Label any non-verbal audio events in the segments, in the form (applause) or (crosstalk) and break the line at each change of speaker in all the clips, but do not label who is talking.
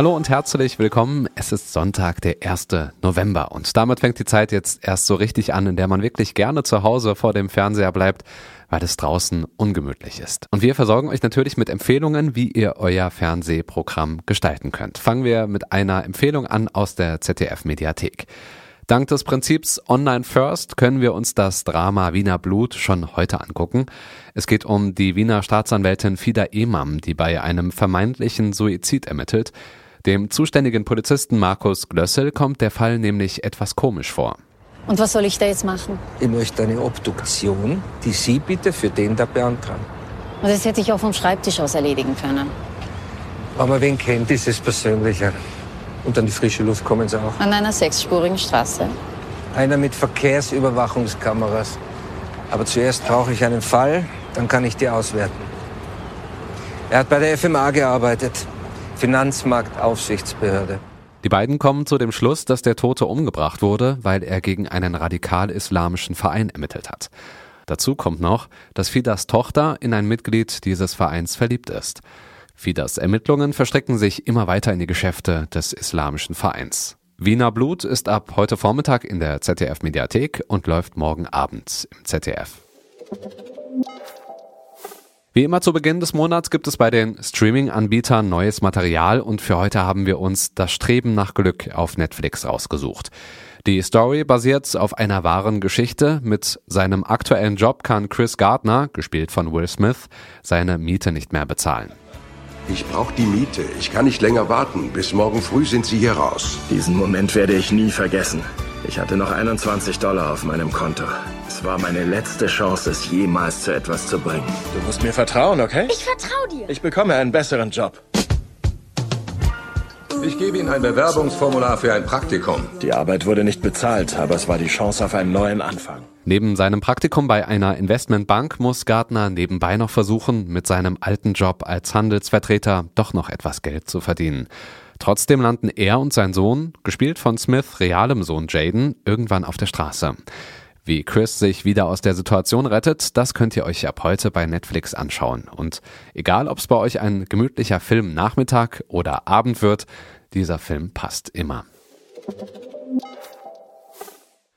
Hallo und herzlich willkommen. Es ist Sonntag, der 1. November und damit fängt die Zeit jetzt erst so richtig an, in der man wirklich gerne zu Hause vor dem Fernseher bleibt, weil es draußen ungemütlich ist. Und wir versorgen euch natürlich mit Empfehlungen, wie ihr euer Fernsehprogramm gestalten könnt. Fangen wir mit einer Empfehlung an aus der ZDF Mediathek. Dank des Prinzips Online First können wir uns das Drama Wiener Blut schon heute angucken. Es geht um die Wiener Staatsanwältin Fida Emam, die bei einem vermeintlichen Suizid ermittelt. Dem zuständigen Polizisten Markus Glössel kommt der Fall nämlich etwas komisch vor.
Und was soll ich da jetzt machen?
Ich möchte eine Obduktion, die Sie bitte für den da beantragen.
Und das hätte ich auch vom Schreibtisch aus erledigen können.
Aber wen kennt dieses Persönliche? Und an die frische Luft kommen Sie auch.
An einer sechsspurigen Straße.
Einer mit Verkehrsüberwachungskameras. Aber zuerst brauche ich einen Fall, dann kann ich die auswerten. Er hat bei der FMA gearbeitet. Finanzmarktaufsichtsbehörde.
Die beiden kommen zu dem Schluss, dass der Tote umgebracht wurde, weil er gegen einen radikal-islamischen Verein ermittelt hat. Dazu kommt noch, dass Fidas Tochter in ein Mitglied dieses Vereins verliebt ist. Fidas Ermittlungen verstricken sich immer weiter in die Geschäfte des islamischen Vereins. Wiener Blut ist ab heute Vormittag in der ZDF Mediathek und läuft morgen Abend im ZDF. Wie immer zu Beginn des Monats gibt es bei den Streaming-Anbietern neues Material und für heute haben wir uns das Streben nach Glück auf Netflix rausgesucht. Die Story basiert auf einer wahren Geschichte. Mit seinem aktuellen Job kann Chris Gardner, gespielt von Will Smith, seine Miete nicht mehr bezahlen.
Ich brauche die Miete. Ich kann nicht länger warten. Bis morgen früh sind Sie hier raus.
Diesen Moment werde ich nie vergessen. Ich hatte noch 21 Dollar auf meinem Konto. Es war meine letzte Chance, es jemals zu etwas zu bringen.
Du musst mir vertrauen, okay?
Ich vertraue dir.
Ich bekomme einen besseren Job.
Ich gebe Ihnen ein Bewerbungsformular für ein Praktikum.
Die Arbeit wurde nicht bezahlt, aber es war die Chance auf einen neuen Anfang.
Neben seinem Praktikum bei einer Investmentbank muss Gardner nebenbei noch versuchen, mit seinem alten Job als Handelsvertreter doch noch etwas Geld zu verdienen. Trotzdem landen er und sein Sohn, gespielt von Smith realem Sohn Jaden, irgendwann auf der Straße. Wie Chris sich wieder aus der Situation rettet, das könnt ihr euch ab heute bei Netflix anschauen. Und egal, ob es bei euch ein gemütlicher Film Nachmittag oder Abend wird, dieser Film passt immer.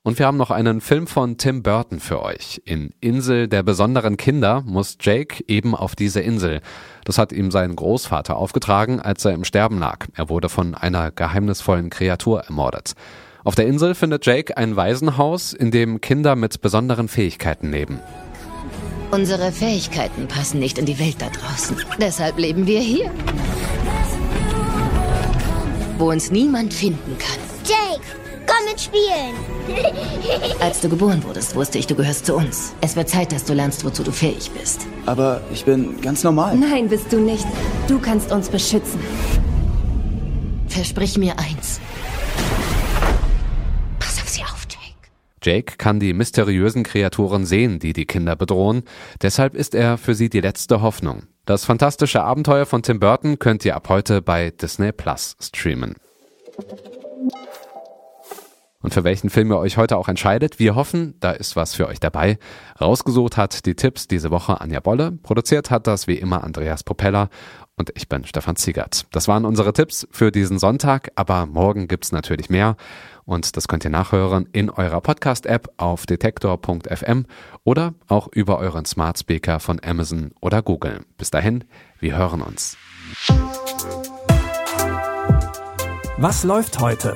Und wir haben noch einen Film von Tim Burton für euch. In Insel der besonderen Kinder muss Jake eben auf diese Insel. Das hat ihm sein Großvater aufgetragen, als er im Sterben lag. Er wurde von einer geheimnisvollen Kreatur ermordet. Auf der Insel findet Jake ein Waisenhaus, in dem Kinder mit besonderen Fähigkeiten leben.
Unsere Fähigkeiten passen nicht in die Welt da draußen. Deshalb leben wir hier. Wo uns niemand finden kann.
Jake, komm mitspielen. (laughs)
Als du geboren wurdest, wusste ich, du gehörst zu uns. Es wird Zeit, dass du lernst, wozu du fähig bist.
Aber ich bin ganz normal.
Nein, bist du nicht. Du kannst uns beschützen.
Versprich mir eins. Pass auf sie auf, Jake.
Jake kann die mysteriösen Kreaturen sehen, die die Kinder bedrohen. Deshalb ist er für sie die letzte Hoffnung. Das fantastische Abenteuer von Tim Burton könnt ihr ab heute bei Disney Plus streamen. Und für welchen Film ihr euch heute auch entscheidet, wir hoffen, da ist was für euch dabei. Rausgesucht hat die Tipps diese Woche Anja Bolle, produziert hat das wie immer Andreas Propeller und ich bin Stefan Ziegert. Das waren unsere Tipps für diesen Sonntag, aber morgen gibt's natürlich mehr und das könnt ihr nachhören in eurer Podcast-App auf detektor.fm oder auch über euren Smart Speaker von Amazon oder Google. Bis dahin, wir hören uns.
Was läuft heute?